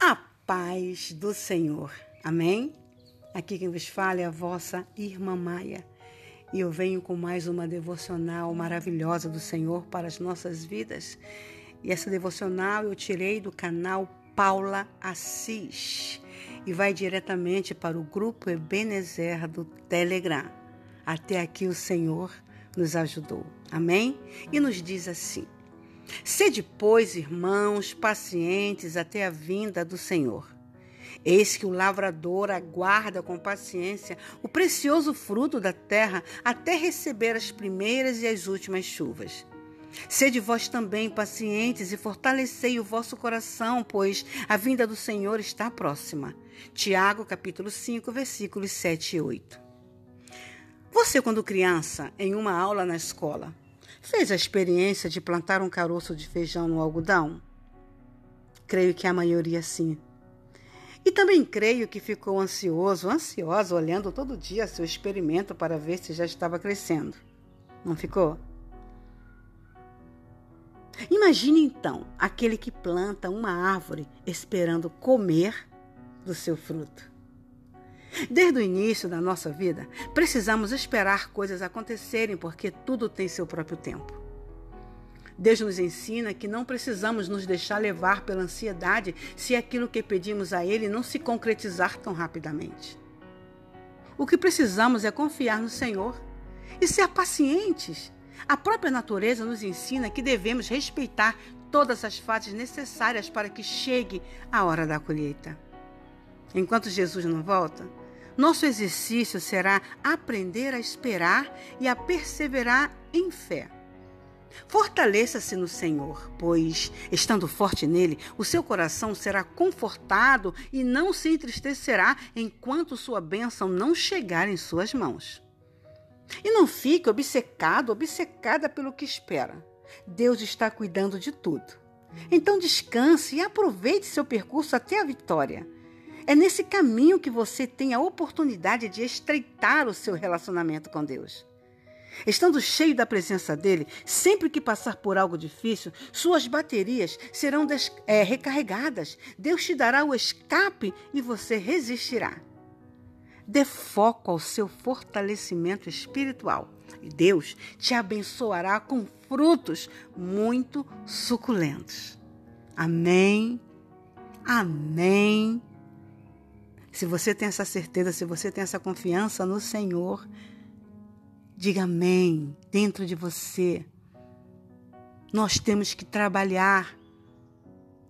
A paz do Senhor. Amém? Aqui quem vos fala é a vossa irmã Maia. E eu venho com mais uma devocional maravilhosa do Senhor para as nossas vidas. E essa devocional eu tirei do canal Paula Assis e vai diretamente para o grupo Ebenezer do Telegram. Até aqui o Senhor nos ajudou. Amém? E nos diz assim: Sede, pois, irmãos, pacientes até a vinda do Senhor. Eis que o lavrador aguarda com paciência o precioso fruto da terra até receber as primeiras e as últimas chuvas. Sede vós também pacientes e fortalecei o vosso coração, pois a vinda do Senhor está próxima. Tiago, capítulo 5, versículos 7 e 8. Você, quando criança, em uma aula na escola, Fez a experiência de plantar um caroço de feijão no algodão? Creio que a maioria sim. E também creio que ficou ansioso, ansiosa, olhando todo dia seu experimento para ver se já estava crescendo. Não ficou? Imagine então aquele que planta uma árvore esperando comer do seu fruto. Desde o início da nossa vida, precisamos esperar coisas acontecerem porque tudo tem seu próprio tempo. Deus nos ensina que não precisamos nos deixar levar pela ansiedade se aquilo que pedimos a Ele não se concretizar tão rapidamente. O que precisamos é confiar no Senhor e ser pacientes. A própria natureza nos ensina que devemos respeitar todas as fases necessárias para que chegue a hora da colheita. Enquanto Jesus não volta, nosso exercício será aprender a esperar e a perseverar em fé. Fortaleça-se no Senhor, pois, estando forte nele, o seu coração será confortado e não se entristecerá enquanto sua bênção não chegar em suas mãos. E não fique obcecado, obcecada pelo que espera. Deus está cuidando de tudo. Então descanse e aproveite seu percurso até a vitória. É nesse caminho que você tem a oportunidade de estreitar o seu relacionamento com Deus. Estando cheio da presença dele, sempre que passar por algo difícil, suas baterias serão é, recarregadas. Deus te dará o escape e você resistirá. Dê foco ao seu fortalecimento espiritual e Deus te abençoará com frutos muito suculentos. Amém. Amém. Se você tem essa certeza, se você tem essa confiança no Senhor, diga amém dentro de você. Nós temos que trabalhar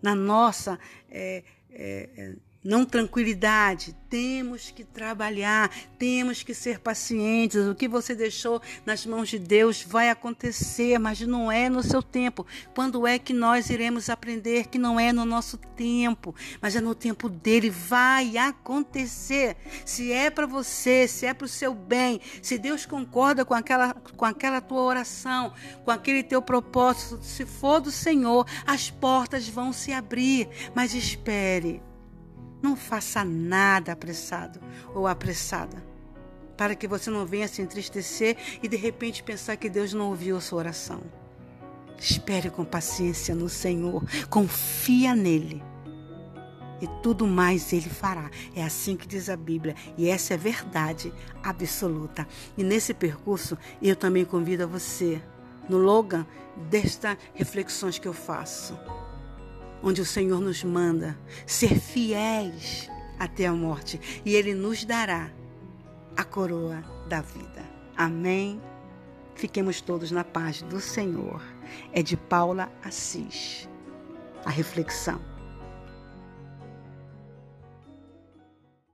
na nossa é, é, não tranquilidade. Temos que trabalhar, temos que ser pacientes. O que você deixou nas mãos de Deus vai acontecer, mas não é no seu tempo. Quando é que nós iremos aprender que não é no nosso tempo, mas é no tempo dele? Vai acontecer. Se é para você, se é para o seu bem, se Deus concorda com aquela, com aquela tua oração, com aquele teu propósito, se for do Senhor, as portas vão se abrir. Mas espere não faça nada apressado ou apressada, para que você não venha se entristecer e de repente pensar que Deus não ouviu a sua oração. Espere com paciência no Senhor, confia nele. E tudo mais ele fará. É assim que diz a Bíblia. E essa é verdade absoluta. E nesse percurso, eu também convido a você, no Logan, destas reflexões que eu faço onde o Senhor nos manda ser fiéis até a morte e Ele nos dará a coroa da vida. Amém? Fiquemos todos na paz do Senhor. É de Paula Assis. A reflexão.